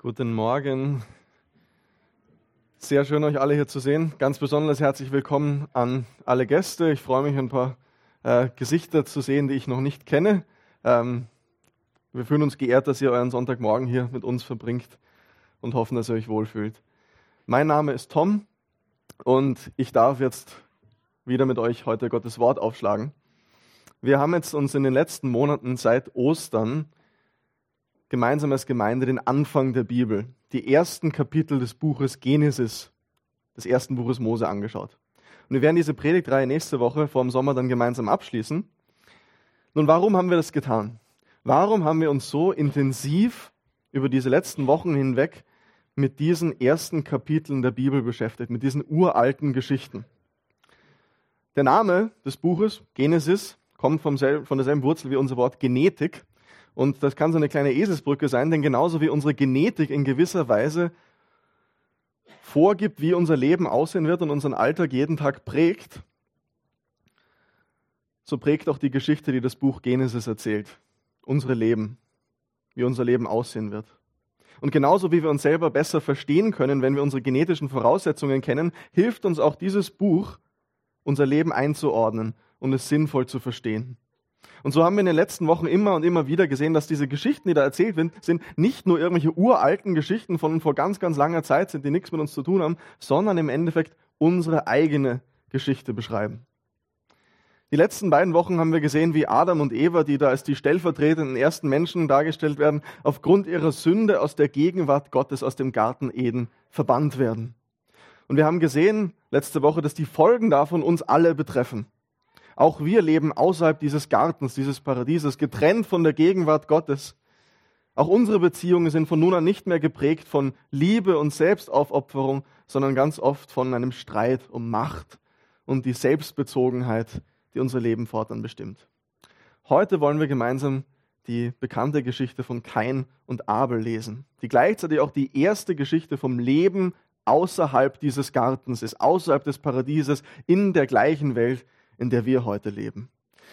Guten Morgen. Sehr schön, euch alle hier zu sehen. Ganz besonders herzlich willkommen an alle Gäste. Ich freue mich, ein paar äh, Gesichter zu sehen, die ich noch nicht kenne. Ähm, wir fühlen uns geehrt, dass ihr euren Sonntagmorgen hier mit uns verbringt und hoffen, dass ihr euch wohlfühlt. Mein Name ist Tom und ich darf jetzt wieder mit euch heute Gottes Wort aufschlagen. Wir haben jetzt uns in den letzten Monaten seit Ostern gemeinsam als Gemeinde den Anfang der Bibel, die ersten Kapitel des Buches Genesis, des ersten Buches Mose angeschaut. Und wir werden diese Predigtreihe nächste Woche vor dem Sommer dann gemeinsam abschließen. Nun, warum haben wir das getan? Warum haben wir uns so intensiv über diese letzten Wochen hinweg mit diesen ersten Kapiteln der Bibel beschäftigt, mit diesen uralten Geschichten? Der Name des Buches, Genesis, kommt vom selben, von derselben Wurzel wie unser Wort Genetik. Und das kann so eine kleine Eselsbrücke sein, denn genauso wie unsere Genetik in gewisser Weise vorgibt, wie unser Leben aussehen wird und unseren Alltag jeden Tag prägt, so prägt auch die Geschichte, die das Buch Genesis erzählt, unsere Leben, wie unser Leben aussehen wird. Und genauso wie wir uns selber besser verstehen können, wenn wir unsere genetischen Voraussetzungen kennen, hilft uns auch dieses Buch, unser Leben einzuordnen und es sinnvoll zu verstehen. Und so haben wir in den letzten Wochen immer und immer wieder gesehen, dass diese Geschichten, die da erzählt werden, sind nicht nur irgendwelche uralten Geschichten von vor ganz, ganz langer Zeit sind, die nichts mit uns zu tun haben, sondern im Endeffekt unsere eigene Geschichte beschreiben. Die letzten beiden Wochen haben wir gesehen, wie Adam und Eva, die da als die stellvertretenden ersten Menschen dargestellt werden, aufgrund ihrer Sünde aus der Gegenwart Gottes aus dem Garten Eden verbannt werden. Und wir haben gesehen letzte Woche, dass die Folgen davon uns alle betreffen. Auch wir leben außerhalb dieses Gartens, dieses Paradieses, getrennt von der Gegenwart Gottes. Auch unsere Beziehungen sind von nun an nicht mehr geprägt von Liebe und Selbstaufopferung, sondern ganz oft von einem Streit um Macht und die Selbstbezogenheit, die unser Leben fortan bestimmt. Heute wollen wir gemeinsam die bekannte Geschichte von Kain und Abel lesen, die gleichzeitig auch die erste Geschichte vom Leben außerhalb dieses Gartens ist, außerhalb des Paradieses, in der gleichen Welt, in der wir heute leben.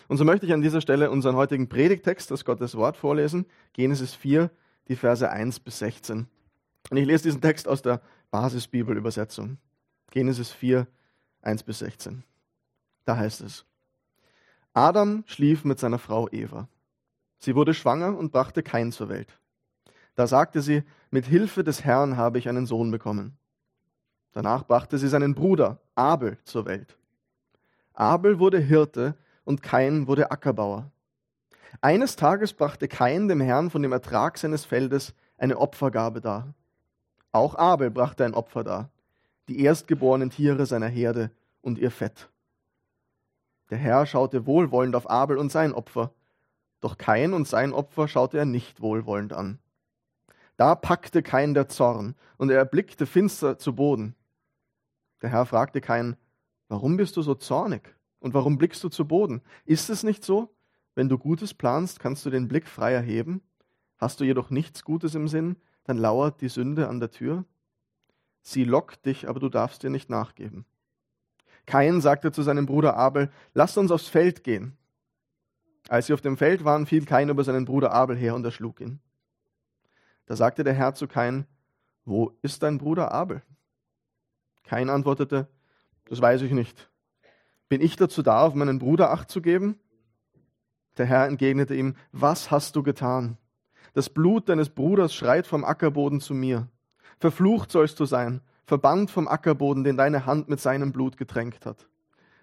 Und so möchte ich an dieser Stelle unseren heutigen Predigtext, das Gottes Wort, vorlesen. Genesis 4, die Verse 1 bis 16. Und ich lese diesen Text aus der Basisbibelübersetzung. Genesis 4, 1 bis 16. Da heißt es, Adam schlief mit seiner Frau Eva. Sie wurde schwanger und brachte Kain zur Welt. Da sagte sie, mit Hilfe des Herrn habe ich einen Sohn bekommen. Danach brachte sie seinen Bruder Abel zur Welt. Abel wurde Hirte und Kain wurde Ackerbauer. Eines Tages brachte Kain dem Herrn von dem Ertrag seines Feldes eine Opfergabe dar. Auch Abel brachte ein Opfer dar, die erstgeborenen Tiere seiner Herde und ihr Fett. Der Herr schaute wohlwollend auf Abel und sein Opfer, doch Kain und sein Opfer schaute er nicht wohlwollend an. Da packte Kain der Zorn, und er erblickte finster zu Boden. Der Herr fragte Kain, Warum bist du so zornig? Und warum blickst du zu Boden? Ist es nicht so? Wenn du Gutes planst, kannst du den Blick frei erheben? Hast du jedoch nichts Gutes im Sinn, dann lauert die Sünde an der Tür? Sie lockt dich, aber du darfst ihr nicht nachgeben. Kain sagte zu seinem Bruder Abel, lasst uns aufs Feld gehen. Als sie auf dem Feld waren, fiel Kain über seinen Bruder Abel her und erschlug ihn. Da sagte der Herr zu Kain, wo ist dein Bruder Abel? Kain antwortete, das weiß ich nicht. Bin ich dazu da, auf meinen Bruder acht zu geben? Der Herr entgegnete ihm, was hast du getan? Das Blut deines Bruders schreit vom Ackerboden zu mir. Verflucht sollst du sein, verbannt vom Ackerboden, den deine Hand mit seinem Blut getränkt hat.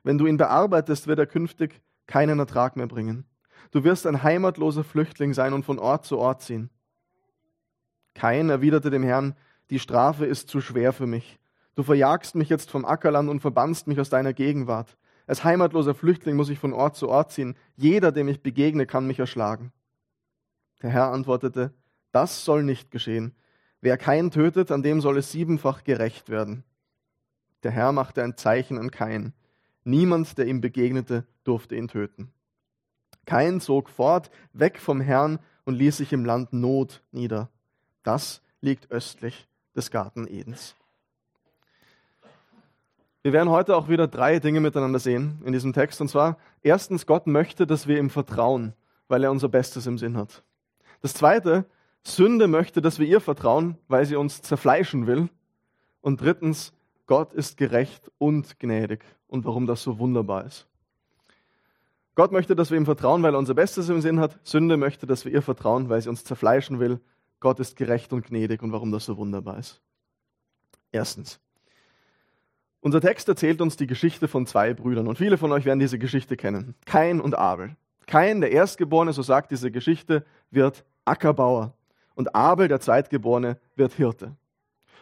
Wenn du ihn bearbeitest, wird er künftig keinen Ertrag mehr bringen. Du wirst ein heimatloser Flüchtling sein und von Ort zu Ort ziehen. Kain erwiderte dem Herrn, die Strafe ist zu schwer für mich. Du verjagst mich jetzt vom Ackerland und verbannst mich aus deiner Gegenwart. Als heimatloser Flüchtling muss ich von Ort zu Ort ziehen. Jeder, dem ich begegne, kann mich erschlagen. Der Herr antwortete, das soll nicht geschehen. Wer keinen tötet, an dem soll es siebenfach gerecht werden. Der Herr machte ein Zeichen an Kain. Niemand, der ihm begegnete, durfte ihn töten. Kain zog fort, weg vom Herrn und ließ sich im Land Not nieder. Das liegt östlich des Garten Edens. Wir werden heute auch wieder drei Dinge miteinander sehen in diesem Text. Und zwar, erstens, Gott möchte, dass wir ihm vertrauen, weil er unser Bestes im Sinn hat. Das zweite, Sünde möchte, dass wir ihr vertrauen, weil sie uns zerfleischen will. Und drittens, Gott ist gerecht und gnädig und warum das so wunderbar ist. Gott möchte, dass wir ihm vertrauen, weil er unser Bestes im Sinn hat. Sünde möchte, dass wir ihr vertrauen, weil sie uns zerfleischen will. Gott ist gerecht und gnädig und warum das so wunderbar ist. Erstens. Unser Text erzählt uns die Geschichte von zwei Brüdern und viele von euch werden diese Geschichte kennen. Kain und Abel. Kain, der Erstgeborene, so sagt diese Geschichte, wird Ackerbauer und Abel, der Zweitgeborene, wird Hirte.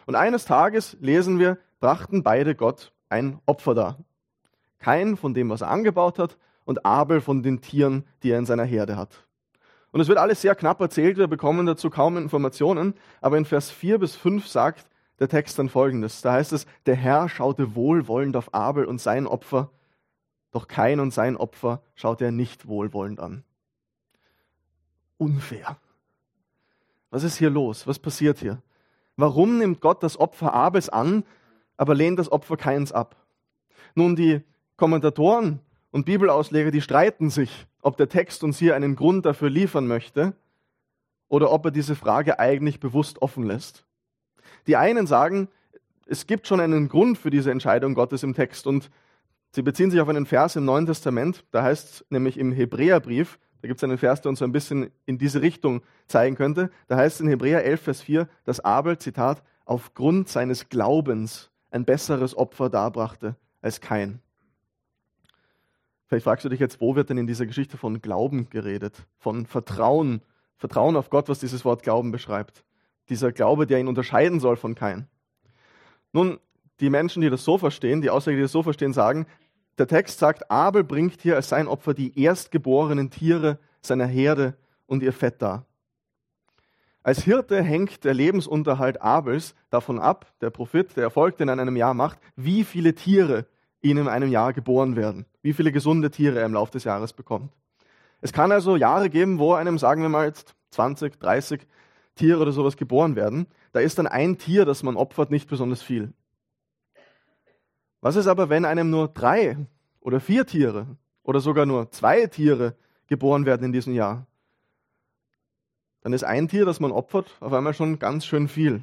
Und eines Tages lesen wir, brachten beide Gott ein Opfer dar. Kain von dem, was er angebaut hat, und Abel von den Tieren, die er in seiner Herde hat. Und es wird alles sehr knapp erzählt, wir bekommen dazu kaum Informationen, aber in Vers 4 bis 5 sagt der Text dann folgendes. Da heißt es, der Herr schaute wohlwollend auf Abel und sein Opfer, doch Kain und sein Opfer schaute er nicht wohlwollend an. Unfair. Was ist hier los? Was passiert hier? Warum nimmt Gott das Opfer Abels an, aber lehnt das Opfer Kains ab? Nun, die Kommentatoren und Bibelausleger, die streiten sich, ob der Text uns hier einen Grund dafür liefern möchte oder ob er diese Frage eigentlich bewusst offen lässt. Die einen sagen, es gibt schon einen Grund für diese Entscheidung Gottes im Text und sie beziehen sich auf einen Vers im Neuen Testament, da heißt es nämlich im Hebräerbrief, da gibt es einen Vers, der uns so ein bisschen in diese Richtung zeigen könnte. Da heißt es in Hebräer 11, Vers 4, dass Abel, Zitat, aufgrund seines Glaubens ein besseres Opfer darbrachte als kein. Vielleicht fragst du dich jetzt, wo wird denn in dieser Geschichte von Glauben geredet? Von Vertrauen, Vertrauen auf Gott, was dieses Wort Glauben beschreibt. Dieser Glaube, der ihn unterscheiden soll von kein. Nun, die Menschen, die das so verstehen, die Ausleger, die das so verstehen, sagen, der Text sagt, Abel bringt hier als sein Opfer die erstgeborenen Tiere seiner Herde und ihr Fett dar. Als Hirte hängt der Lebensunterhalt Abels davon ab, der Profit, der Erfolg, den er in einem Jahr macht, wie viele Tiere ihm in einem Jahr geboren werden, wie viele gesunde Tiere er im Laufe des Jahres bekommt. Es kann also Jahre geben, wo einem, sagen wir mal jetzt 20, 30 Tiere oder sowas geboren werden. Da ist dann ein Tier, das man opfert, nicht besonders viel. Was ist aber, wenn einem nur drei oder vier Tiere oder sogar nur zwei Tiere geboren werden in diesem Jahr? Dann ist ein Tier, das man opfert, auf einmal schon ganz schön viel.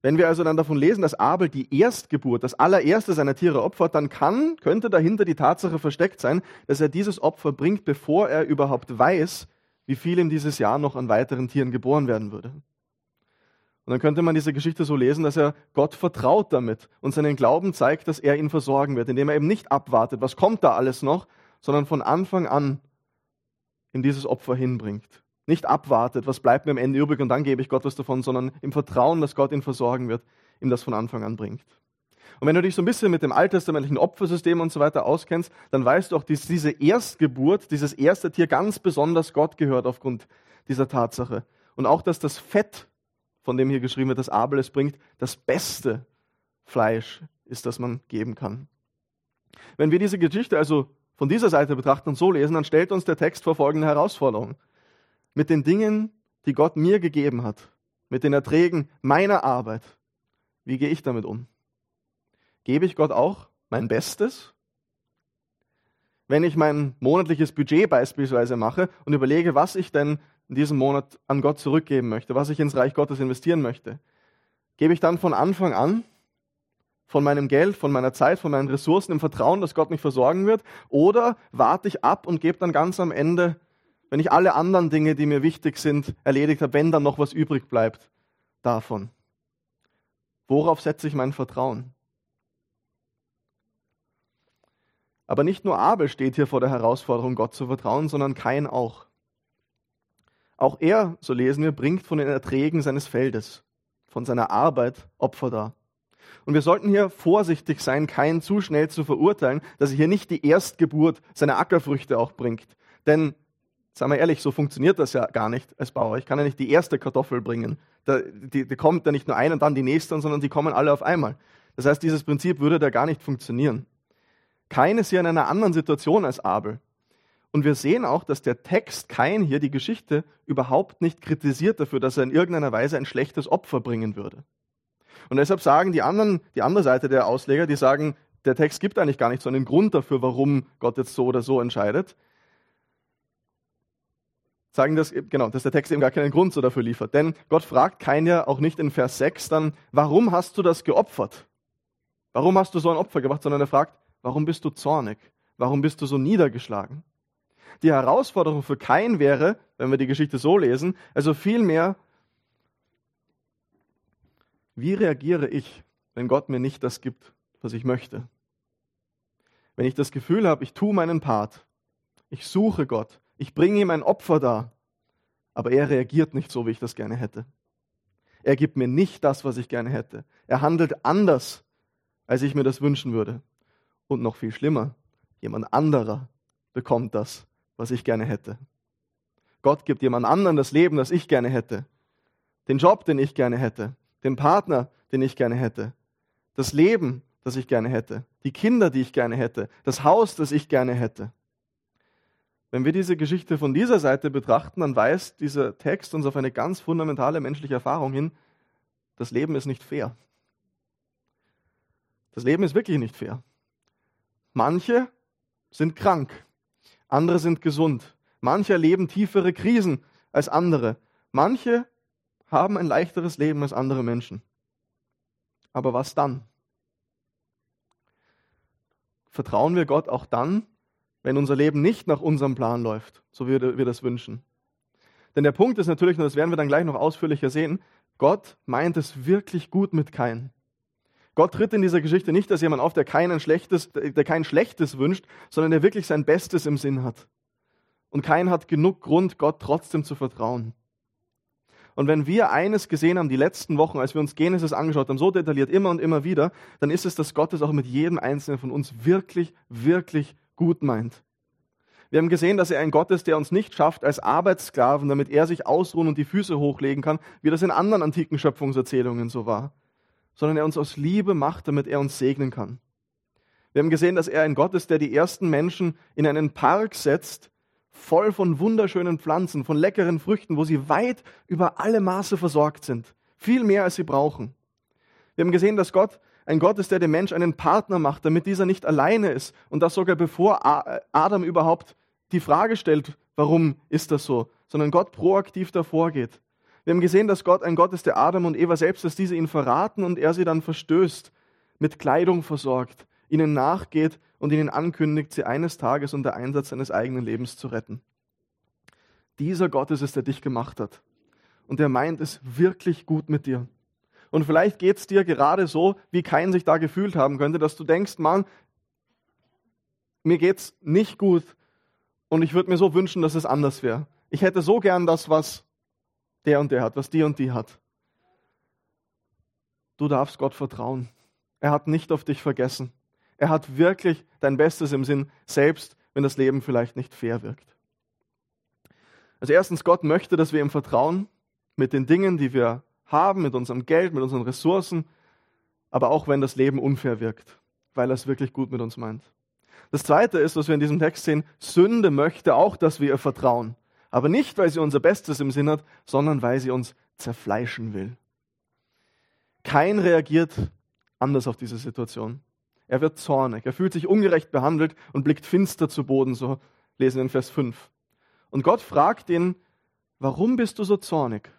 Wenn wir also dann davon lesen, dass Abel die Erstgeburt, das allererste seiner Tiere opfert, dann kann, könnte dahinter die Tatsache versteckt sein, dass er dieses Opfer bringt, bevor er überhaupt weiß, wie viel ihm dieses Jahr noch an weiteren Tieren geboren werden würde. Und dann könnte man diese Geschichte so lesen, dass er Gott vertraut damit und seinen Glauben zeigt, dass er ihn versorgen wird, indem er eben nicht abwartet, was kommt da alles noch, sondern von Anfang an ihm dieses Opfer hinbringt. Nicht abwartet, was bleibt mir am Ende übrig und dann gebe ich Gott was davon, sondern im Vertrauen, dass Gott ihn versorgen wird, ihm das von Anfang an bringt. Und wenn du dich so ein bisschen mit dem alttestamentlichen Opfersystem und so weiter auskennst, dann weißt du auch, dass diese Erstgeburt, dieses erste Tier ganz besonders Gott gehört aufgrund dieser Tatsache. Und auch, dass das Fett von dem hier geschrieben wird, dass Abel es bringt, das beste Fleisch ist, das man geben kann. Wenn wir diese Geschichte also von dieser Seite betrachten und so lesen, dann stellt uns der Text vor folgende Herausforderung. Mit den Dingen, die Gott mir gegeben hat, mit den Erträgen meiner Arbeit, wie gehe ich damit um? Gebe ich Gott auch mein Bestes? Wenn ich mein monatliches Budget beispielsweise mache und überlege, was ich denn in diesem Monat an Gott zurückgeben möchte, was ich ins Reich Gottes investieren möchte, gebe ich dann von Anfang an von meinem Geld, von meiner Zeit, von meinen Ressourcen im Vertrauen, dass Gott mich versorgen wird? Oder warte ich ab und gebe dann ganz am Ende, wenn ich alle anderen Dinge, die mir wichtig sind, erledigt habe, wenn dann noch was übrig bleibt, davon? Worauf setze ich mein Vertrauen? Aber nicht nur Abel steht hier vor der Herausforderung, Gott zu vertrauen, sondern Kain auch. Auch er, so lesen wir, bringt von den Erträgen seines Feldes, von seiner Arbeit Opfer dar. Und wir sollten hier vorsichtig sein, keinen zu schnell zu verurteilen, dass er hier nicht die Erstgeburt seiner Ackerfrüchte auch bringt. Denn, sagen wir ehrlich, so funktioniert das ja gar nicht als Bauer. Ich kann ja nicht die erste Kartoffel bringen. Da, die, die kommt ja nicht nur eine und dann die nächste, sondern die kommen alle auf einmal. Das heißt, dieses Prinzip würde da gar nicht funktionieren. Kein ist hier in einer anderen Situation als Abel. Und wir sehen auch, dass der Text Kain hier die Geschichte überhaupt nicht kritisiert dafür, dass er in irgendeiner Weise ein schlechtes Opfer bringen würde. Und deshalb sagen die anderen, die andere Seite der Ausleger, die sagen, der Text gibt eigentlich gar nicht so einen Grund dafür, warum Gott jetzt so oder so entscheidet. sagen das, genau, dass der Text eben gar keinen Grund so dafür liefert. Denn Gott fragt Kain ja auch nicht in Vers 6 dann, warum hast du das geopfert? Warum hast du so ein Opfer gemacht? Sondern er fragt, warum bist du zornig? Warum bist du so niedergeschlagen? Die Herausforderung für Kain wäre, wenn wir die Geschichte so lesen, also vielmehr, wie reagiere ich, wenn Gott mir nicht das gibt, was ich möchte? Wenn ich das Gefühl habe, ich tue meinen Part, ich suche Gott, ich bringe ihm ein Opfer dar, aber er reagiert nicht so, wie ich das gerne hätte. Er gibt mir nicht das, was ich gerne hätte. Er handelt anders, als ich mir das wünschen würde. Und noch viel schlimmer, jemand anderer bekommt das, was ich gerne hätte. Gott gibt jemand anderen das Leben, das ich gerne hätte. Den Job, den ich gerne hätte. Den Partner, den ich gerne hätte. Das Leben, das ich gerne hätte. Die Kinder, die ich gerne hätte. Das Haus, das ich gerne hätte. Wenn wir diese Geschichte von dieser Seite betrachten, dann weist dieser Text uns auf eine ganz fundamentale menschliche Erfahrung hin. Das Leben ist nicht fair. Das Leben ist wirklich nicht fair. Manche sind krank, andere sind gesund. Manche erleben tiefere Krisen als andere. Manche haben ein leichteres Leben als andere Menschen. Aber was dann? Vertrauen wir Gott auch dann, wenn unser Leben nicht nach unserem Plan läuft, so wie wir das wünschen. Denn der Punkt ist natürlich, und das werden wir dann gleich noch ausführlicher sehen, Gott meint es wirklich gut mit Kain. Gott tritt in dieser Geschichte nicht als jemand auf, der kein Schlechtes, der kein Schlechtes wünscht, sondern der wirklich sein Bestes im Sinn hat. Und kein hat genug Grund, Gott trotzdem zu vertrauen. Und wenn wir eines gesehen haben die letzten Wochen, als wir uns Genesis angeschaut haben, so detailliert immer und immer wieder, dann ist es, dass Gott es auch mit jedem Einzelnen von uns wirklich, wirklich gut meint. Wir haben gesehen, dass er ein Gott ist, der uns nicht schafft als Arbeitssklaven, damit er sich ausruhen und die Füße hochlegen kann, wie das in anderen antiken Schöpfungserzählungen so war, sondern er uns aus Liebe macht, damit er uns segnen kann. Wir haben gesehen, dass er ein Gott ist, der die ersten Menschen in einen Park setzt, voll von wunderschönen Pflanzen, von leckeren Früchten, wo sie weit über alle Maße versorgt sind. Viel mehr, als sie brauchen. Wir haben gesehen, dass Gott ein Gott ist, der dem Mensch einen Partner macht, damit dieser nicht alleine ist. Und das sogar bevor Adam überhaupt die Frage stellt, warum ist das so, sondern Gott proaktiv davor geht. Wir haben gesehen, dass Gott ein Gott ist, der Adam und Eva selbst, dass diese ihn verraten und er sie dann verstößt, mit Kleidung versorgt, ihnen nachgeht und ihnen ankündigt, sie eines Tages unter Einsatz seines eigenen Lebens zu retten. Dieser Gott ist es, der dich gemacht hat. Und der meint es wirklich gut mit dir. Und vielleicht geht es dir gerade so, wie kein sich da gefühlt haben könnte, dass du denkst, Mann, mir geht's nicht gut und ich würde mir so wünschen, dass es anders wäre. Ich hätte so gern das, was der und der hat, was die und die hat. Du darfst Gott vertrauen. Er hat nicht auf dich vergessen. Er hat wirklich dein Bestes im Sinn, selbst wenn das Leben vielleicht nicht fair wirkt. Also erstens, Gott möchte, dass wir ihm vertrauen mit den Dingen, die wir haben, mit unserem Geld, mit unseren Ressourcen, aber auch wenn das Leben unfair wirkt, weil er es wirklich gut mit uns meint. Das Zweite ist, was wir in diesem Text sehen, Sünde möchte auch, dass wir ihr vertrauen. Aber nicht, weil sie unser Bestes im Sinn hat, sondern weil sie uns zerfleischen will. Kein reagiert anders auf diese Situation. Er wird zornig, er fühlt sich ungerecht behandelt und blickt finster zu Boden, so lesen wir in Vers 5. Und Gott fragt ihn, warum bist du so zornig?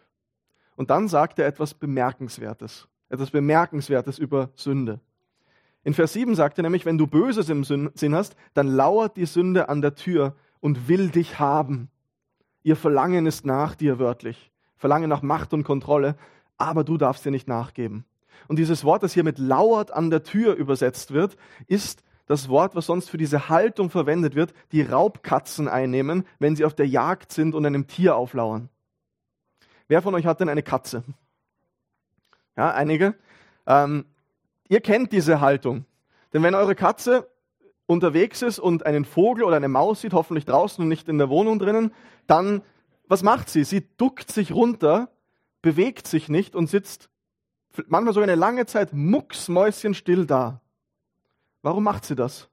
Und dann sagt er etwas Bemerkenswertes, etwas Bemerkenswertes über Sünde. In Vers 7 sagt er nämlich, wenn du Böses im Sinn hast, dann lauert die Sünde an der Tür und will dich haben. Ihr Verlangen ist nach dir wörtlich. Verlangen nach Macht und Kontrolle, aber du darfst dir nicht nachgeben. Und dieses Wort, das hier mit lauert an der Tür übersetzt wird, ist das Wort, was sonst für diese Haltung verwendet wird, die Raubkatzen einnehmen, wenn sie auf der Jagd sind und einem Tier auflauern. Wer von euch hat denn eine Katze? Ja, einige. Ähm, ihr kennt diese Haltung. Denn wenn eure Katze unterwegs ist und einen Vogel oder eine Maus sieht, hoffentlich draußen und nicht in der Wohnung drinnen, dann, was macht sie? Sie duckt sich runter, bewegt sich nicht und sitzt manchmal sogar eine lange Zeit mucksmäuschenstill da. Warum macht sie das?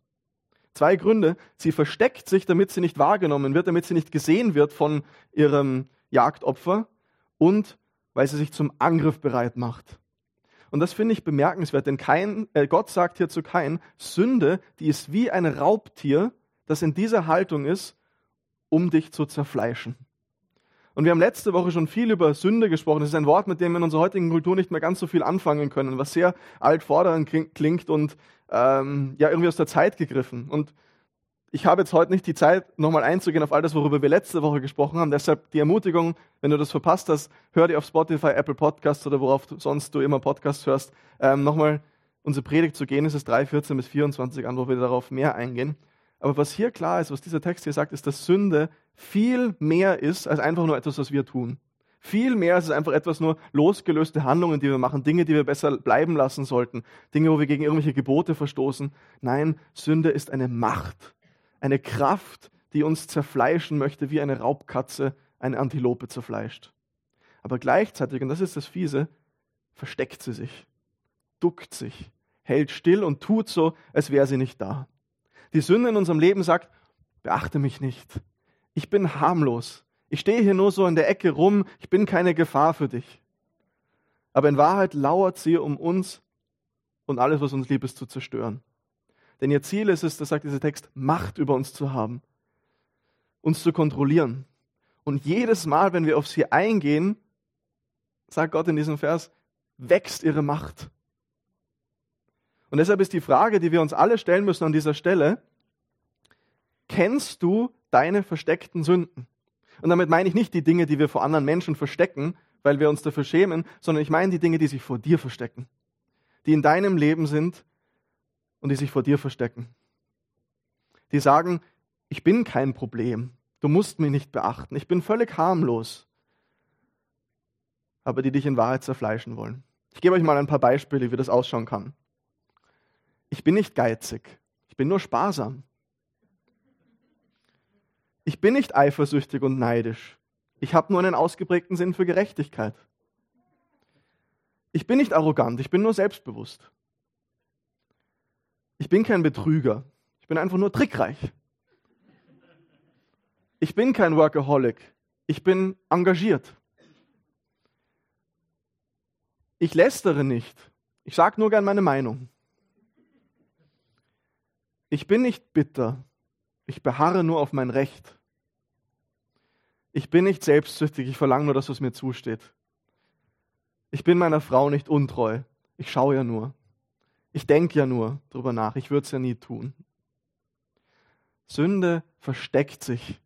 Zwei Gründe. Sie versteckt sich, damit sie nicht wahrgenommen wird, damit sie nicht gesehen wird von ihrem Jagdopfer und weil sie sich zum Angriff bereit macht. Und das finde ich bemerkenswert, denn kein, äh, Gott sagt hier zu Kain, Sünde, die ist wie ein Raubtier, das in dieser Haltung ist, um dich zu zerfleischen. Und wir haben letzte Woche schon viel über Sünde gesprochen. Das ist ein Wort, mit dem wir in unserer heutigen Kultur nicht mehr ganz so viel anfangen können, was sehr altfordernd klingt und ähm, ja irgendwie aus der Zeit gegriffen. Und ich habe jetzt heute nicht die Zeit, nochmal einzugehen auf all das, worüber wir letzte Woche gesprochen haben. Deshalb die Ermutigung, wenn du das verpasst hast, hör dir auf Spotify, Apple Podcasts oder worauf sonst du immer Podcasts hörst, ähm, nochmal unsere Predigt zu Genesis 3, 14 bis 24 an, wo wir darauf mehr eingehen. Aber was hier klar ist, was dieser Text hier sagt, ist, dass Sünde viel mehr ist als einfach nur etwas, was wir tun. Viel mehr als einfach etwas nur losgelöste Handlungen, die wir machen, Dinge, die wir besser bleiben lassen sollten, Dinge, wo wir gegen irgendwelche Gebote verstoßen. Nein, Sünde ist eine Macht, eine Kraft, die uns zerfleischen möchte, wie eine Raubkatze eine Antilope zerfleischt. Aber gleichzeitig, und das ist das Fiese, versteckt sie sich, duckt sich, hält still und tut so, als wäre sie nicht da. Die Sünde in unserem Leben sagt, beachte mich nicht. Ich bin harmlos. Ich stehe hier nur so in der Ecke rum. Ich bin keine Gefahr für dich. Aber in Wahrheit lauert sie, um uns und alles, was uns lieb ist, zu zerstören. Denn ihr Ziel ist es, das sagt dieser Text, Macht über uns zu haben, uns zu kontrollieren. Und jedes Mal, wenn wir auf sie eingehen, sagt Gott in diesem Vers, wächst ihre Macht. Und deshalb ist die Frage, die wir uns alle stellen müssen an dieser Stelle, kennst du deine versteckten Sünden? Und damit meine ich nicht die Dinge, die wir vor anderen Menschen verstecken, weil wir uns dafür schämen, sondern ich meine die Dinge, die sich vor dir verstecken, die in deinem Leben sind und die sich vor dir verstecken. Die sagen, ich bin kein Problem, du musst mich nicht beachten, ich bin völlig harmlos, aber die dich in Wahrheit zerfleischen wollen. Ich gebe euch mal ein paar Beispiele, wie das ausschauen kann. Ich bin nicht geizig, ich bin nur sparsam. Ich bin nicht eifersüchtig und neidisch. Ich habe nur einen ausgeprägten Sinn für Gerechtigkeit. Ich bin nicht arrogant, ich bin nur selbstbewusst. Ich bin kein Betrüger, ich bin einfach nur trickreich. Ich bin kein Workaholic, ich bin engagiert. Ich lästere nicht, ich sage nur gern meine Meinung. Ich bin nicht bitter, ich beharre nur auf mein Recht. Ich bin nicht selbstsüchtig, ich verlange nur das, was mir zusteht. Ich bin meiner Frau nicht untreu, ich schaue ja nur. Ich denke ja nur drüber nach, ich würde es ja nie tun. Sünde versteckt sich.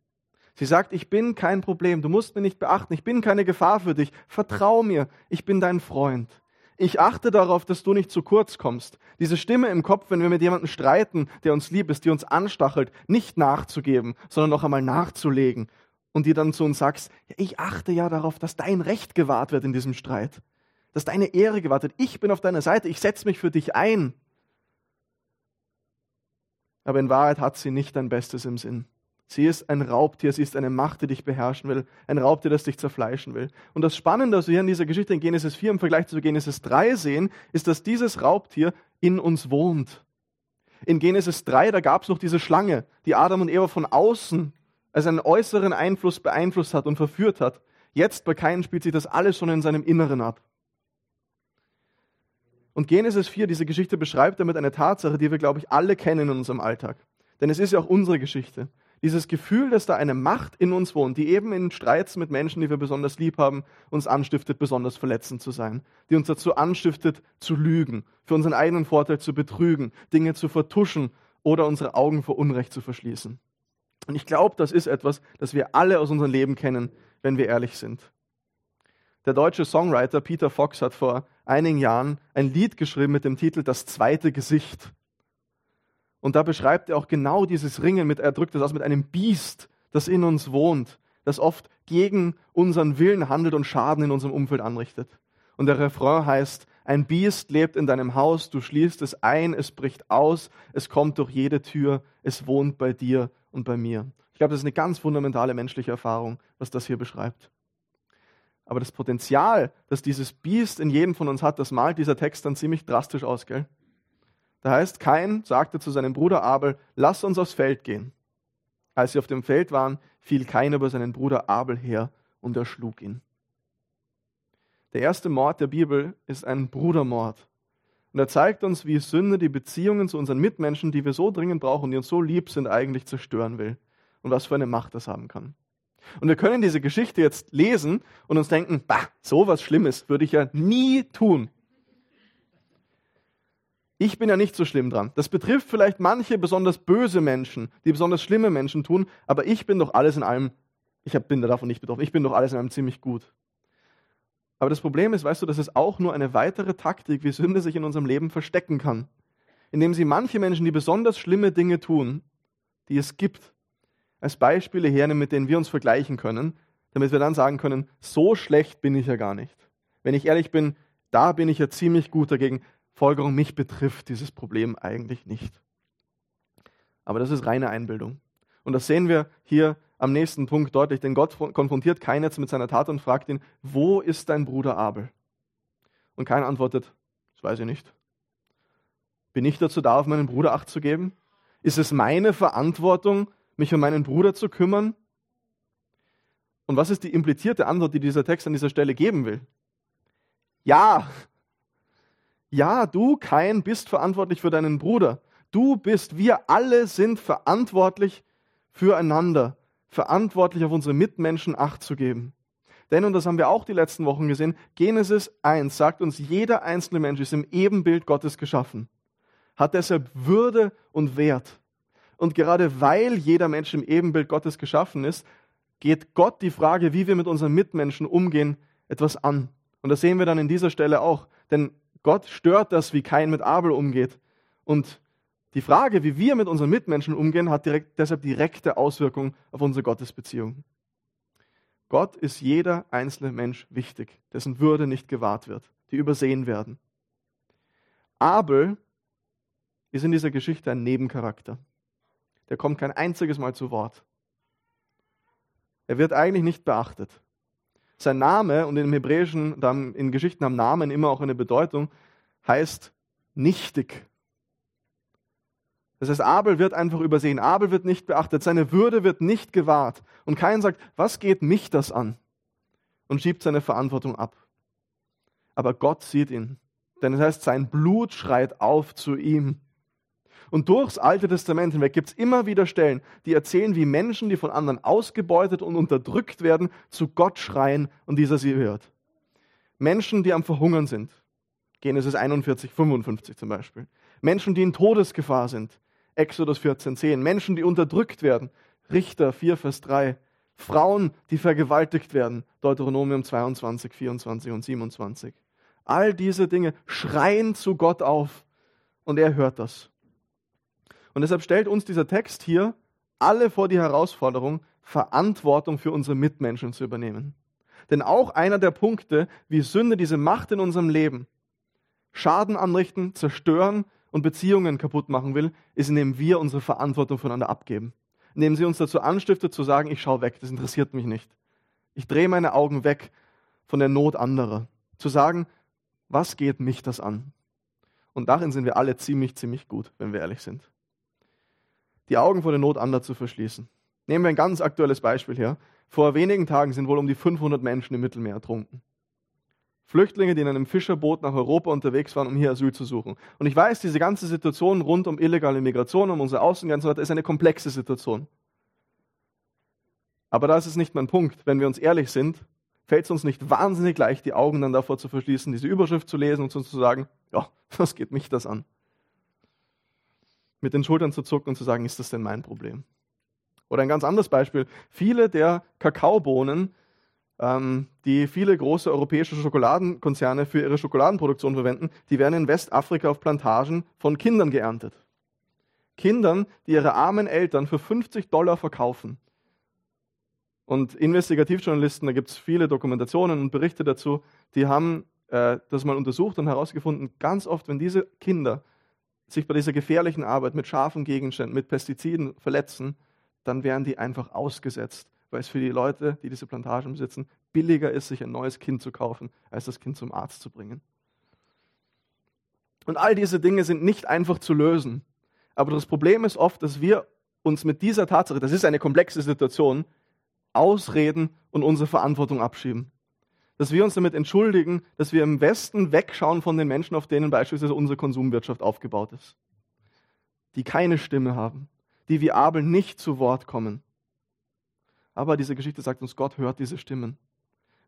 Sie sagt, ich bin kein Problem, du musst mir nicht beachten, ich bin keine Gefahr für dich, vertrau mir, ich bin dein Freund. Ich achte darauf, dass du nicht zu kurz kommst. Diese Stimme im Kopf, wenn wir mit jemandem streiten, der uns lieb ist, die uns anstachelt, nicht nachzugeben, sondern noch einmal nachzulegen. Und die dann zu uns sagst, ja, ich achte ja darauf, dass dein Recht gewahrt wird in diesem Streit. Dass deine Ehre gewahrt wird. Ich bin auf deiner Seite, ich setze mich für dich ein. Aber in Wahrheit hat sie nicht dein Bestes im Sinn. Sie ist ein Raubtier, sie ist eine Macht, die dich beherrschen will, ein Raubtier, das dich zerfleischen will. Und das Spannende, was wir hier in dieser Geschichte in Genesis 4 im Vergleich zu Genesis 3 sehen, ist, dass dieses Raubtier in uns wohnt. In Genesis 3, da gab es noch diese Schlange, die Adam und Eva von außen als einen äußeren Einfluss beeinflusst hat und verführt hat. Jetzt bei Kain spielt sich das alles schon in seinem Inneren ab. Und Genesis 4, diese Geschichte beschreibt damit eine Tatsache, die wir, glaube ich, alle kennen in unserem Alltag. Denn es ist ja auch unsere Geschichte. Dieses Gefühl, dass da eine Macht in uns wohnt, die eben in Streits mit Menschen, die wir besonders lieb haben, uns anstiftet, besonders verletzend zu sein. Die uns dazu anstiftet, zu lügen, für unseren eigenen Vorteil zu betrügen, Dinge zu vertuschen oder unsere Augen vor Unrecht zu verschließen. Und ich glaube, das ist etwas, das wir alle aus unserem Leben kennen, wenn wir ehrlich sind. Der deutsche Songwriter Peter Fox hat vor einigen Jahren ein Lied geschrieben mit dem Titel Das zweite Gesicht. Und da beschreibt er auch genau dieses Ringen mit, er drückt es aus, mit einem Biest, das in uns wohnt, das oft gegen unseren Willen handelt und Schaden in unserem Umfeld anrichtet. Und der Refrain heißt, ein Biest lebt in deinem Haus, du schließt es ein, es bricht aus, es kommt durch jede Tür, es wohnt bei dir und bei mir. Ich glaube, das ist eine ganz fundamentale menschliche Erfahrung, was das hier beschreibt. Aber das Potenzial, das dieses Biest in jedem von uns hat, das malt dieser Text dann ziemlich drastisch aus, gell? Da heißt, Kain sagte zu seinem Bruder Abel, lass uns aufs Feld gehen. Als sie auf dem Feld waren, fiel Kain über seinen Bruder Abel her und erschlug ihn. Der erste Mord der Bibel ist ein Brudermord. Und er zeigt uns, wie Sünde die Beziehungen zu unseren Mitmenschen, die wir so dringend brauchen, die uns so lieb sind, eigentlich zerstören will. Und was für eine Macht das haben kann. Und wir können diese Geschichte jetzt lesen und uns denken, bah, so was Schlimmes würde ich ja nie tun. Ich bin ja nicht so schlimm dran. Das betrifft vielleicht manche besonders böse Menschen, die besonders schlimme Menschen tun, aber ich bin doch alles in allem, ich bin davon nicht betroffen, ich bin doch alles in allem ziemlich gut. Aber das Problem ist, weißt du, das ist auch nur eine weitere Taktik, wie Sünde sich in unserem Leben verstecken kann. Indem sie manche Menschen, die besonders schlimme Dinge tun, die es gibt, als Beispiele hernehmen, mit denen wir uns vergleichen können, damit wir dann sagen können, so schlecht bin ich ja gar nicht. Wenn ich ehrlich bin, da bin ich ja ziemlich gut dagegen. Folgerung, mich betrifft dieses Problem eigentlich nicht. Aber das ist reine Einbildung. Und das sehen wir hier am nächsten Punkt deutlich, denn Gott konfrontiert Kain jetzt mit seiner Tat und fragt ihn, wo ist dein Bruder Abel? Und Kain antwortet, das weiß ich nicht. Bin ich dazu da, auf meinen Bruder Acht zu geben? Ist es meine Verantwortung, mich um meinen Bruder zu kümmern? Und was ist die implizierte Antwort, die dieser Text an dieser Stelle geben will? Ja, ja, du, Kain, bist verantwortlich für deinen Bruder. Du bist, wir alle sind verantwortlich füreinander, verantwortlich auf unsere Mitmenschen Acht zu geben. Denn, und das haben wir auch die letzten Wochen gesehen, Genesis 1 sagt uns, jeder einzelne Mensch ist im Ebenbild Gottes geschaffen, hat deshalb Würde und Wert. Und gerade weil jeder Mensch im Ebenbild Gottes geschaffen ist, geht Gott die Frage, wie wir mit unseren Mitmenschen umgehen, etwas an. Und das sehen wir dann in dieser Stelle auch. Denn Gott stört das, wie Kain mit Abel umgeht. Und die Frage, wie wir mit unseren Mitmenschen umgehen, hat direkt, deshalb direkte Auswirkungen auf unsere Gottesbeziehung. Gott ist jeder einzelne Mensch wichtig, dessen Würde nicht gewahrt wird, die übersehen werden. Abel ist in dieser Geschichte ein Nebencharakter. Der kommt kein einziges Mal zu Wort. Er wird eigentlich nicht beachtet. Sein Name, und im Hebräischen, in Geschichten haben Namen immer auch eine Bedeutung, heißt nichtig. Das heißt, Abel wird einfach übersehen. Abel wird nicht beachtet. Seine Würde wird nicht gewahrt. Und kein sagt, was geht mich das an? Und schiebt seine Verantwortung ab. Aber Gott sieht ihn. Denn es das heißt, sein Blut schreit auf zu ihm. Und durchs Alte Testament hinweg gibt es immer wieder Stellen, die erzählen, wie Menschen, die von anderen ausgebeutet und unterdrückt werden, zu Gott schreien und dieser sie hört. Menschen, die am Verhungern sind. Genesis 41, 55 zum Beispiel. Menschen, die in Todesgefahr sind. Exodus 14, 10. Menschen, die unterdrückt werden. Richter 4, Vers 3. Frauen, die vergewaltigt werden. Deuteronomium 22, 24 und 27. All diese Dinge schreien zu Gott auf und er hört das. Und deshalb stellt uns dieser Text hier alle vor die Herausforderung, Verantwortung für unsere Mitmenschen zu übernehmen. Denn auch einer der Punkte, wie Sünde diese Macht in unserem Leben Schaden anrichten, zerstören und Beziehungen kaputt machen will, ist, indem wir unsere Verantwortung voneinander abgeben. Indem sie uns dazu anstiftet zu sagen, ich schaue weg, das interessiert mich nicht. Ich drehe meine Augen weg von der Not anderer. Zu sagen, was geht mich das an? Und darin sind wir alle ziemlich, ziemlich gut, wenn wir ehrlich sind die Augen vor der Not anderer zu verschließen. Nehmen wir ein ganz aktuelles Beispiel her. Vor wenigen Tagen sind wohl um die 500 Menschen im Mittelmeer ertrunken. Flüchtlinge, die in einem Fischerboot nach Europa unterwegs waren, um hier Asyl zu suchen. Und ich weiß, diese ganze Situation rund um illegale Migration, um unsere Außengrenzen, ist eine komplexe Situation. Aber da ist nicht mein Punkt. Wenn wir uns ehrlich sind, fällt es uns nicht wahnsinnig leicht, die Augen dann davor zu verschließen, diese Überschrift zu lesen und zu sagen, ja, was geht mich das an? Mit den Schultern zu zucken und zu sagen, ist das denn mein Problem? Oder ein ganz anderes Beispiel. Viele der Kakaobohnen, ähm, die viele große europäische Schokoladenkonzerne für ihre Schokoladenproduktion verwenden, die werden in Westafrika auf Plantagen von Kindern geerntet. Kindern, die ihre armen Eltern für 50 Dollar verkaufen. Und Investigativjournalisten, da gibt es viele Dokumentationen und Berichte dazu, die haben äh, das mal untersucht und herausgefunden, ganz oft, wenn diese Kinder sich bei dieser gefährlichen Arbeit mit scharfen Gegenständen, mit Pestiziden verletzen, dann werden die einfach ausgesetzt, weil es für die Leute, die diese Plantagen besitzen, billiger ist, sich ein neues Kind zu kaufen, als das Kind zum Arzt zu bringen. Und all diese Dinge sind nicht einfach zu lösen. Aber das Problem ist oft, dass wir uns mit dieser Tatsache, das ist eine komplexe Situation, ausreden und unsere Verantwortung abschieben dass wir uns damit entschuldigen, dass wir im Westen wegschauen von den Menschen, auf denen beispielsweise unsere Konsumwirtschaft aufgebaut ist. Die keine Stimme haben, die wie Abel nicht zu Wort kommen. Aber diese Geschichte sagt uns, Gott hört diese Stimmen.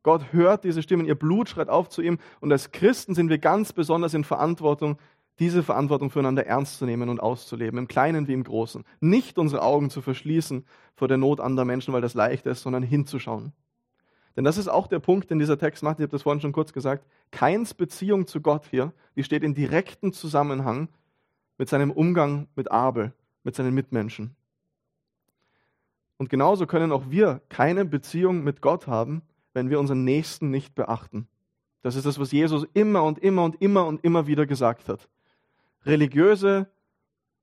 Gott hört diese Stimmen, ihr Blut schreit auf zu ihm. Und als Christen sind wir ganz besonders in Verantwortung, diese Verantwortung füreinander ernst zu nehmen und auszuleben, im Kleinen wie im Großen. Nicht unsere Augen zu verschließen vor der Not anderer Menschen, weil das leicht ist, sondern hinzuschauen. Denn das ist auch der Punkt, den dieser Text macht. Ich habe das vorhin schon kurz gesagt. Keins Beziehung zu Gott hier, die steht in direktem Zusammenhang mit seinem Umgang mit Abel, mit seinen Mitmenschen. Und genauso können auch wir keine Beziehung mit Gott haben, wenn wir unseren Nächsten nicht beachten. Das ist das, was Jesus immer und immer und immer und immer wieder gesagt hat. Religiöse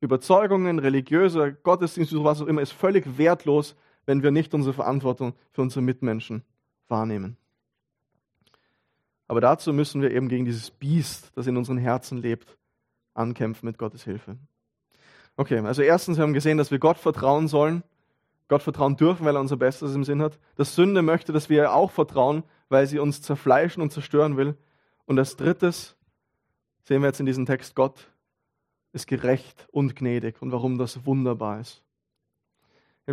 Überzeugungen, religiöser Gottesdienst, was auch immer, ist völlig wertlos, wenn wir nicht unsere Verantwortung für unsere Mitmenschen wahrnehmen. Aber dazu müssen wir eben gegen dieses Biest, das in unseren Herzen lebt, ankämpfen mit Gottes Hilfe. Okay, also erstens, wir haben gesehen, dass wir Gott vertrauen sollen. Gott vertrauen dürfen, weil er unser Bestes im Sinn hat. Das Sünde möchte, dass wir ihr auch vertrauen, weil sie uns zerfleischen und zerstören will. Und als drittes sehen wir jetzt in diesem Text, Gott ist gerecht und gnädig und warum das wunderbar ist.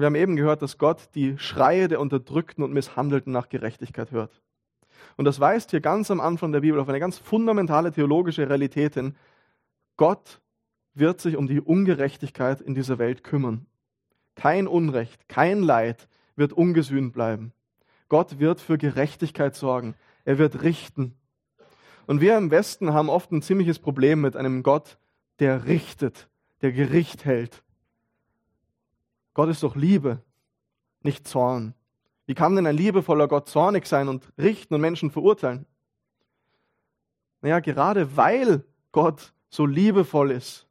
Wir haben eben gehört, dass Gott die Schreie der Unterdrückten und Misshandelten nach Gerechtigkeit hört. Und das weist hier ganz am Anfang der Bibel auf eine ganz fundamentale theologische Realität hin. Gott wird sich um die Ungerechtigkeit in dieser Welt kümmern. Kein Unrecht, kein Leid wird ungesühnt bleiben. Gott wird für Gerechtigkeit sorgen. Er wird richten. Und wir im Westen haben oft ein ziemliches Problem mit einem Gott, der richtet, der Gericht hält. Gott ist doch Liebe, nicht Zorn. Wie kann denn ein liebevoller Gott zornig sein und richten und Menschen verurteilen? Naja, gerade weil Gott so liebevoll ist,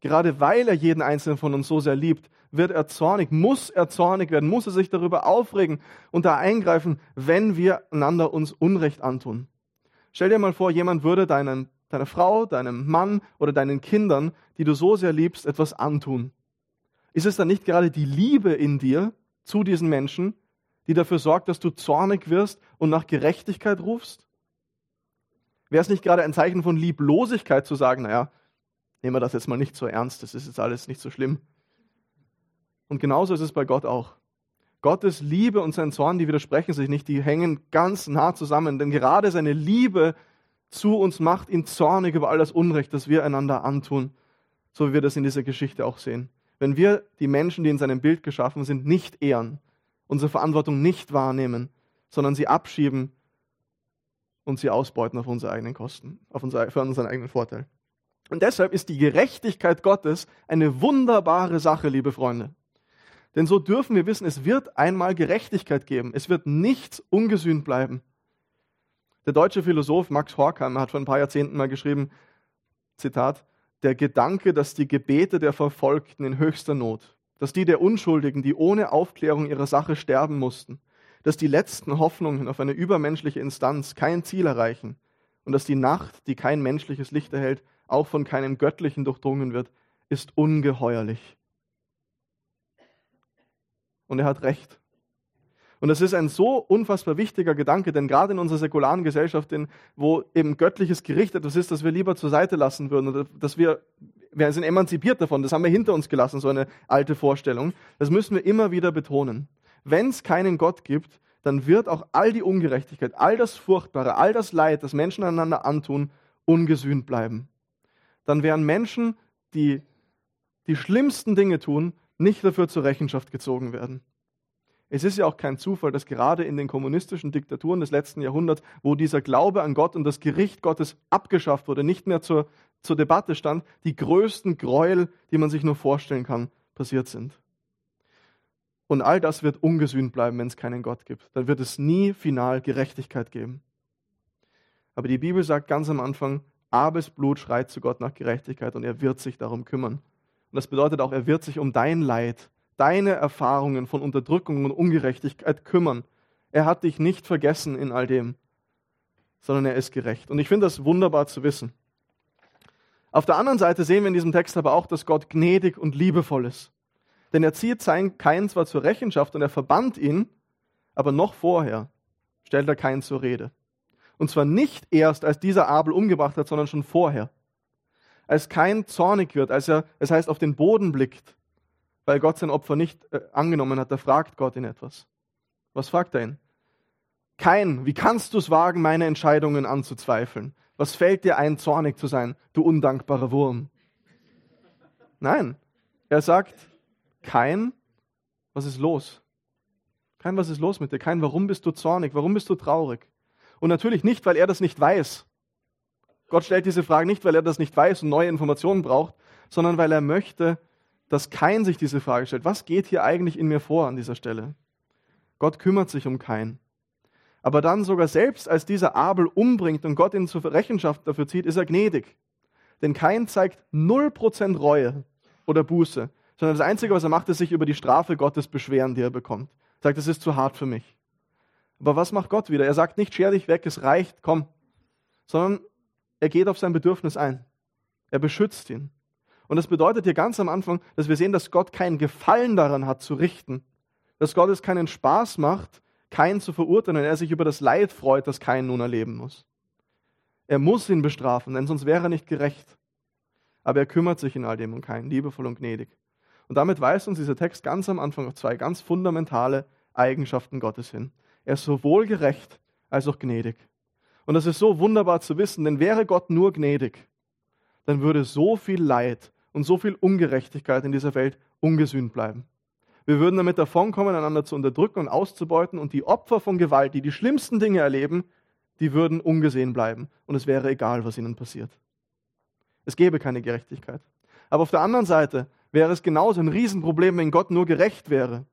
gerade weil er jeden einzelnen von uns so sehr liebt, wird er zornig, muss er zornig werden, muss er sich darüber aufregen und da eingreifen, wenn wir einander uns Unrecht antun. Stell dir mal vor, jemand würde deinen, deiner Frau, deinem Mann oder deinen Kindern, die du so sehr liebst, etwas antun. Ist es dann nicht gerade die Liebe in dir zu diesen Menschen, die dafür sorgt, dass du zornig wirst und nach Gerechtigkeit rufst? Wäre es nicht gerade ein Zeichen von Lieblosigkeit zu sagen, naja, nehmen wir das jetzt mal nicht so ernst, das ist jetzt alles nicht so schlimm. Und genauso ist es bei Gott auch. Gottes Liebe und sein Zorn, die widersprechen sich nicht, die hängen ganz nah zusammen, denn gerade seine Liebe zu uns macht ihn zornig über all das Unrecht, das wir einander antun, so wie wir das in dieser Geschichte auch sehen. Wenn wir die Menschen, die in seinem Bild geschaffen sind, nicht ehren, unsere Verantwortung nicht wahrnehmen, sondern sie abschieben und sie ausbeuten auf unsere eigenen Kosten, auf unser, für unseren eigenen Vorteil. Und deshalb ist die Gerechtigkeit Gottes eine wunderbare Sache, liebe Freunde. Denn so dürfen wir wissen, es wird einmal Gerechtigkeit geben. Es wird nichts ungesühnt bleiben. Der deutsche Philosoph Max Horkheimer hat vor ein paar Jahrzehnten mal geschrieben, Zitat, der Gedanke, dass die Gebete der Verfolgten in höchster Not, dass die der Unschuldigen, die ohne Aufklärung ihrer Sache sterben mussten, dass die letzten Hoffnungen auf eine übermenschliche Instanz kein Ziel erreichen und dass die Nacht, die kein menschliches Licht erhält, auch von keinem Göttlichen durchdrungen wird, ist ungeheuerlich. Und er hat recht. Und das ist ein so unfassbar wichtiger Gedanke, denn gerade in unserer säkularen Gesellschaft, wo eben göttliches Gericht etwas ist, das wir lieber zur Seite lassen würden, oder dass wir, wir sind emanzipiert davon, das haben wir hinter uns gelassen, so eine alte Vorstellung, das müssen wir immer wieder betonen. Wenn es keinen Gott gibt, dann wird auch all die Ungerechtigkeit, all das Furchtbare, all das Leid, das Menschen einander antun, ungesühnt bleiben. Dann werden Menschen, die die schlimmsten Dinge tun, nicht dafür zur Rechenschaft gezogen werden. Es ist ja auch kein Zufall, dass gerade in den kommunistischen Diktaturen des letzten Jahrhunderts, wo dieser Glaube an Gott und das Gericht Gottes abgeschafft wurde, nicht mehr zur, zur Debatte stand, die größten Gräuel, die man sich nur vorstellen kann, passiert sind. Und all das wird ungesühnt bleiben, wenn es keinen Gott gibt. Dann wird es nie final Gerechtigkeit geben. Aber die Bibel sagt ganz am Anfang, Abels Blut schreit zu Gott nach Gerechtigkeit und er wird sich darum kümmern. Und das bedeutet auch, er wird sich um dein Leid, deine Erfahrungen von Unterdrückung und Ungerechtigkeit kümmern. Er hat dich nicht vergessen in all dem, sondern er ist gerecht. Und ich finde das wunderbar zu wissen. Auf der anderen Seite sehen wir in diesem Text aber auch, dass Gott gnädig und liebevoll ist. Denn er zieht sein Kain zwar zur Rechenschaft und er verbannt ihn, aber noch vorher stellt er Kain zur Rede. Und zwar nicht erst, als dieser Abel umgebracht hat, sondern schon vorher als kein zornig wird, als er, es heißt, auf den Boden blickt, weil Gott sein Opfer nicht äh, angenommen hat, da fragt Gott ihn etwas. Was fragt er ihn? Kein, wie kannst du es wagen, meine Entscheidungen anzuzweifeln? Was fällt dir ein, zornig zu sein, du undankbarer Wurm? Nein, er sagt, kein, was ist los? Kein, was ist los mit dir? Kein, warum bist du zornig? Warum bist du traurig? Und natürlich nicht, weil er das nicht weiß. Gott stellt diese Frage nicht, weil er das nicht weiß und neue Informationen braucht, sondern weil er möchte, dass kein sich diese Frage stellt. Was geht hier eigentlich in mir vor an dieser Stelle? Gott kümmert sich um kein. Aber dann sogar selbst, als dieser Abel umbringt und Gott ihn zur Rechenschaft dafür zieht, ist er gnädig. Denn kein zeigt 0% Reue oder Buße, sondern das Einzige, was er macht, ist sich über die Strafe Gottes beschweren, die er bekommt. Er sagt, es ist zu hart für mich. Aber was macht Gott wieder? Er sagt nicht, scher dich weg, es reicht, komm. Sondern er geht auf sein Bedürfnis ein. Er beschützt ihn. Und das bedeutet hier ganz am Anfang, dass wir sehen, dass Gott keinen Gefallen daran hat zu richten. Dass Gott es keinen Spaß macht, keinen zu verurteilen, er sich über das Leid freut, das keinen nun erleben muss. Er muss ihn bestrafen, denn sonst wäre er nicht gerecht. Aber er kümmert sich in all dem um keinen, liebevoll und gnädig. Und damit weist uns dieser Text ganz am Anfang auf zwei ganz fundamentale Eigenschaften Gottes hin. Er ist sowohl gerecht als auch gnädig. Und das ist so wunderbar zu wissen, denn wäre Gott nur gnädig, dann würde so viel Leid und so viel Ungerechtigkeit in dieser Welt ungesühnt bleiben. Wir würden damit davonkommen, einander zu unterdrücken und auszubeuten und die Opfer von Gewalt, die die schlimmsten Dinge erleben, die würden ungesehen bleiben und es wäre egal, was ihnen passiert. Es gäbe keine Gerechtigkeit. Aber auf der anderen Seite wäre es genauso ein Riesenproblem, wenn Gott nur gerecht wäre.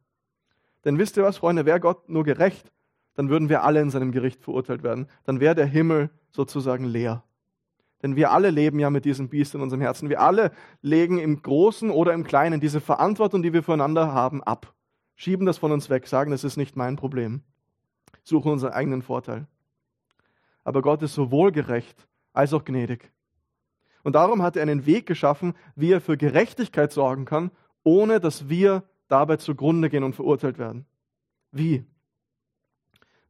Denn wisst ihr was, Freunde, wäre Gott nur gerecht, dann würden wir alle in seinem Gericht verurteilt werden. Dann wäre der Himmel sozusagen leer. Denn wir alle leben ja mit diesem Biest in unserem Herzen. Wir alle legen im Großen oder im Kleinen diese Verantwortung, die wir füreinander haben, ab. Schieben das von uns weg, sagen, das ist nicht mein Problem. Suchen unseren eigenen Vorteil. Aber Gott ist sowohl gerecht als auch gnädig. Und darum hat er einen Weg geschaffen, wie er für Gerechtigkeit sorgen kann, ohne dass wir dabei zugrunde gehen und verurteilt werden. Wie?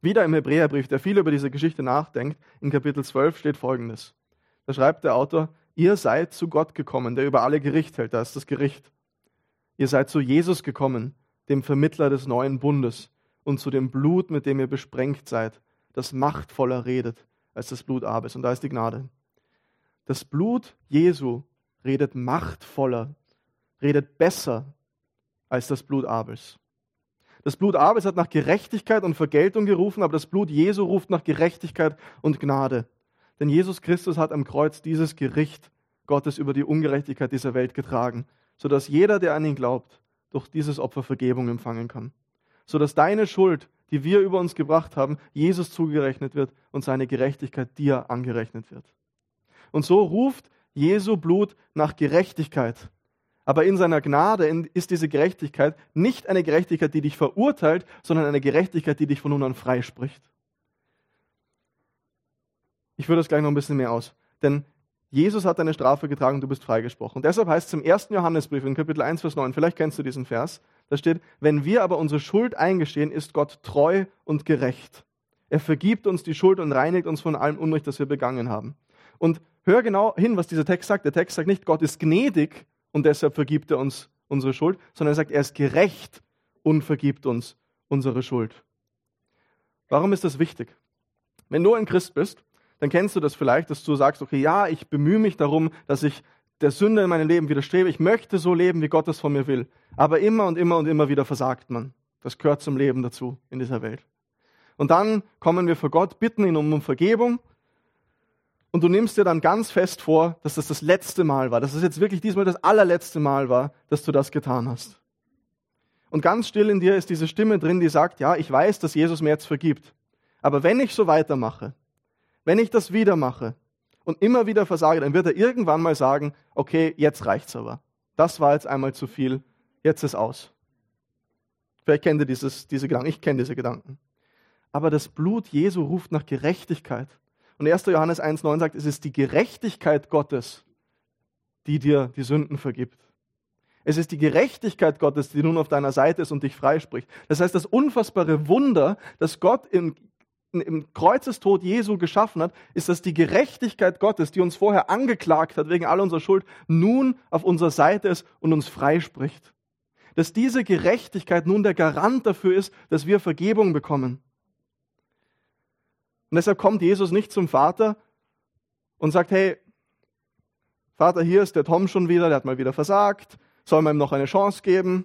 Wieder im Hebräerbrief, der viel über diese Geschichte nachdenkt, in Kapitel 12 steht folgendes. Da schreibt der Autor, ihr seid zu Gott gekommen, der über alle Gericht hält, da ist das Gericht. Ihr seid zu Jesus gekommen, dem Vermittler des neuen Bundes, und zu dem Blut, mit dem ihr besprengt seid, das machtvoller redet als das Blut Abels. Und da ist die Gnade. Das Blut Jesu redet machtvoller, redet besser als das Blut Abels. Das Blut Abels hat nach Gerechtigkeit und Vergeltung gerufen, aber das Blut Jesu ruft nach Gerechtigkeit und Gnade. Denn Jesus Christus hat am Kreuz dieses Gericht Gottes über die Ungerechtigkeit dieser Welt getragen, sodass jeder, der an ihn glaubt, durch dieses Opfer Vergebung empfangen kann. Sodass deine Schuld, die wir über uns gebracht haben, Jesus zugerechnet wird und seine Gerechtigkeit dir angerechnet wird. Und so ruft Jesu Blut nach Gerechtigkeit. Aber in seiner Gnade ist diese Gerechtigkeit nicht eine Gerechtigkeit, die dich verurteilt, sondern eine Gerechtigkeit, die dich von nun an freispricht. Ich führe das gleich noch ein bisschen mehr aus. Denn Jesus hat deine Strafe getragen, du bist freigesprochen. Und deshalb heißt es im ersten Johannesbrief in Kapitel 1, Vers 9, vielleicht kennst du diesen Vers, da steht, wenn wir aber unsere Schuld eingestehen, ist Gott treu und gerecht. Er vergibt uns die Schuld und reinigt uns von allem Unrecht, das wir begangen haben. Und hör genau hin, was dieser Text sagt. Der Text sagt nicht, Gott ist gnädig und deshalb vergibt er uns unsere Schuld, sondern er sagt, er ist gerecht und vergibt uns unsere Schuld. Warum ist das wichtig? Wenn du ein Christ bist, dann kennst du das vielleicht, dass du sagst, okay, ja, ich bemühe mich darum, dass ich der Sünde in meinem Leben widerstrebe. Ich möchte so leben, wie Gott es von mir will. Aber immer und immer und immer wieder versagt man. Das gehört zum Leben dazu in dieser Welt. Und dann kommen wir vor Gott, bitten ihn um Vergebung. Und du nimmst dir dann ganz fest vor, dass das das letzte Mal war, dass es jetzt wirklich diesmal das allerletzte Mal war, dass du das getan hast. Und ganz still in dir ist diese Stimme drin, die sagt, ja, ich weiß, dass Jesus mir jetzt vergibt. Aber wenn ich so weitermache, wenn ich das wieder mache und immer wieder versage, dann wird er irgendwann mal sagen, okay, jetzt reicht's aber. Das war jetzt einmal zu viel, jetzt ist aus. Vielleicht kennt ihr dieses, diese Gedanken, ich kenne diese Gedanken. Aber das Blut Jesu ruft nach Gerechtigkeit. Und 1. Johannes 1,9 sagt, es ist die Gerechtigkeit Gottes, die dir die Sünden vergibt. Es ist die Gerechtigkeit Gottes, die nun auf deiner Seite ist und dich freispricht. Das heißt, das unfassbare Wunder, das Gott in im Kreuzestod Jesu geschaffen hat, ist, dass die Gerechtigkeit Gottes, die uns vorher angeklagt hat wegen all unserer Schuld, nun auf unserer Seite ist und uns freispricht. Dass diese Gerechtigkeit nun der Garant dafür ist, dass wir Vergebung bekommen. Und deshalb kommt Jesus nicht zum Vater und sagt, hey, Vater, hier ist der Tom schon wieder, der hat mal wieder versagt, soll man ihm noch eine Chance geben?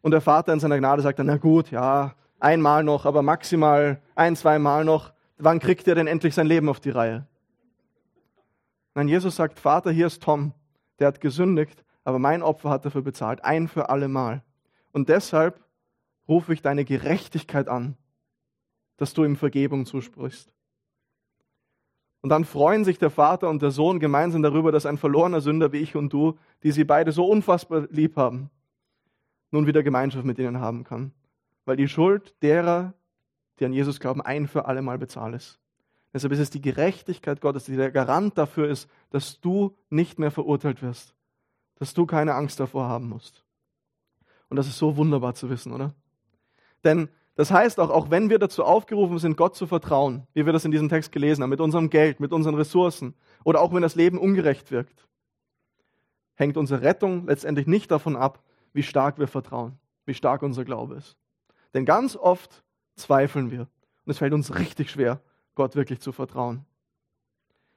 Und der Vater in seiner Gnade sagt dann, na gut, ja, einmal noch, aber maximal ein, zweimal noch. Wann kriegt er denn endlich sein Leben auf die Reihe? Nein, Jesus sagt, Vater, hier ist Tom, der hat gesündigt, aber mein Opfer hat dafür bezahlt, ein für alle Mal. Und deshalb rufe ich deine Gerechtigkeit an, dass du ihm Vergebung zusprichst. Und dann freuen sich der Vater und der Sohn gemeinsam darüber, dass ein verlorener Sünder wie ich und du, die sie beide so unfassbar lieb haben, nun wieder Gemeinschaft mit ihnen haben kann. Weil die Schuld derer, die an Jesus glauben, ein für alle Mal bezahlt ist. Deshalb ist es die Gerechtigkeit Gottes, die der Garant dafür ist, dass du nicht mehr verurteilt wirst. Dass du keine Angst davor haben musst. Und das ist so wunderbar zu wissen, oder? Denn das heißt auch, auch wenn wir dazu aufgerufen sind, Gott zu vertrauen, wie wir das in diesem Text gelesen haben, mit unserem Geld, mit unseren Ressourcen oder auch wenn das Leben ungerecht wirkt, hängt unsere Rettung letztendlich nicht davon ab, wie stark wir vertrauen, wie stark unser Glaube ist. Denn ganz oft zweifeln wir und es fällt uns richtig schwer, Gott wirklich zu vertrauen.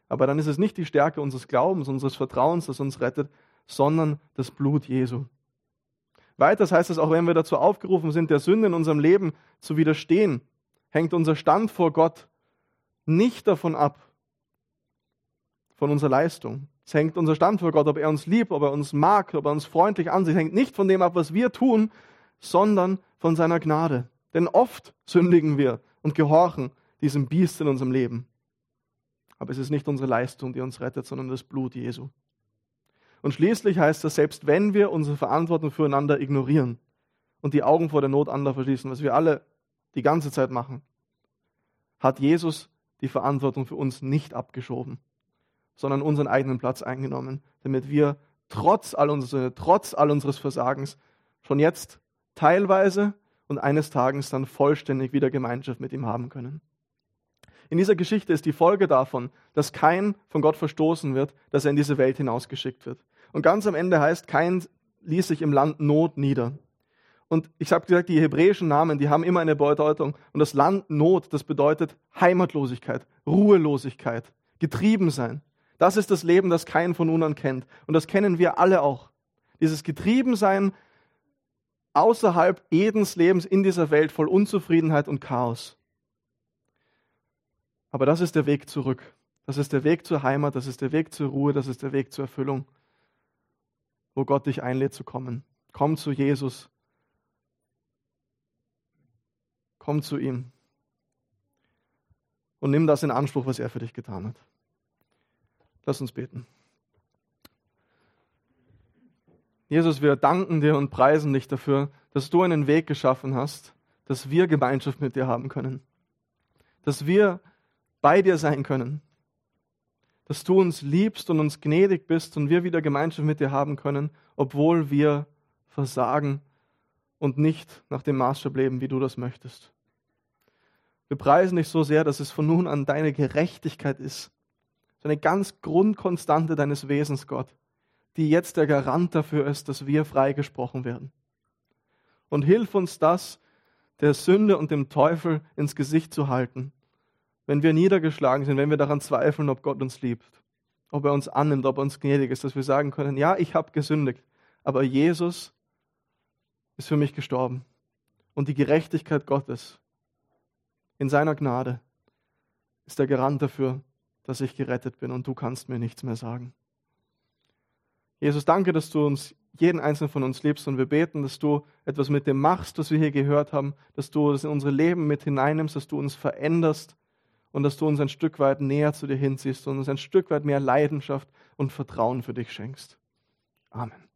Aber dann ist es nicht die Stärke unseres Glaubens, unseres Vertrauens, das uns rettet, sondern das Blut Jesu. Weiters heißt es auch, wenn wir dazu aufgerufen sind, der Sünde in unserem Leben zu widerstehen, hängt unser Stand vor Gott nicht davon ab, von unserer Leistung. Es hängt unser Stand vor Gott, ob er uns liebt, ob er uns mag, ob er uns freundlich ansieht, hängt nicht von dem ab, was wir tun, sondern von seiner Gnade. Denn oft sündigen wir und gehorchen diesem Biest in unserem Leben. Aber es ist nicht unsere Leistung, die uns rettet, sondern das Blut Jesu. Und schließlich heißt das, selbst wenn wir unsere Verantwortung füreinander ignorieren und die Augen vor der Not anderer verschließen, was wir alle die ganze Zeit machen, hat Jesus die Verantwortung für uns nicht abgeschoben, sondern unseren eigenen Platz eingenommen, damit wir trotz all unserer Sünde, trotz all unseres Versagens schon jetzt teilweise und eines Tages dann vollständig wieder Gemeinschaft mit ihm haben können. In dieser Geschichte ist die Folge davon, dass kein von Gott verstoßen wird, dass er in diese Welt hinausgeschickt wird. Und ganz am Ende heißt, kein ließ sich im Land Not nieder. Und ich habe gesagt, die hebräischen Namen, die haben immer eine Bedeutung. Und das Land Not, das bedeutet Heimatlosigkeit, Ruhelosigkeit, getrieben sein. Das ist das Leben, das kein von nun kennt. Und das kennen wir alle auch. Dieses Getriebensein außerhalb Edens Lebens in dieser Welt voll Unzufriedenheit und Chaos. Aber das ist der Weg zurück. Das ist der Weg zur Heimat, das ist der Weg zur Ruhe, das ist der Weg zur Erfüllung wo Gott dich einlädt zu kommen. Komm zu Jesus. Komm zu ihm. Und nimm das in Anspruch, was er für dich getan hat. Lass uns beten. Jesus, wir danken dir und preisen dich dafür, dass du einen Weg geschaffen hast, dass wir Gemeinschaft mit dir haben können. Dass wir bei dir sein können dass du uns liebst und uns gnädig bist und wir wieder Gemeinschaft mit dir haben können, obwohl wir versagen und nicht nach dem Maßstab leben, wie du das möchtest. Wir preisen dich so sehr, dass es von nun an deine Gerechtigkeit ist. So eine ganz Grundkonstante deines Wesens, Gott, die jetzt der Garant dafür ist, dass wir freigesprochen werden. Und hilf uns das, der Sünde und dem Teufel ins Gesicht zu halten wenn wir niedergeschlagen sind, wenn wir daran zweifeln, ob Gott uns liebt, ob er uns annimmt, ob er uns gnädig ist, dass wir sagen können, ja, ich habe gesündigt, aber Jesus ist für mich gestorben. Und die Gerechtigkeit Gottes in seiner Gnade ist der Garant dafür, dass ich gerettet bin und du kannst mir nichts mehr sagen. Jesus, danke, dass du uns, jeden einzelnen von uns liebst und wir beten, dass du etwas mit dem machst, was wir hier gehört haben, dass du es in unsere Leben mit hineinnimmst, dass du uns veränderst, und dass du uns ein Stück weit näher zu dir hinziehst und uns ein Stück weit mehr Leidenschaft und Vertrauen für dich schenkst. Amen.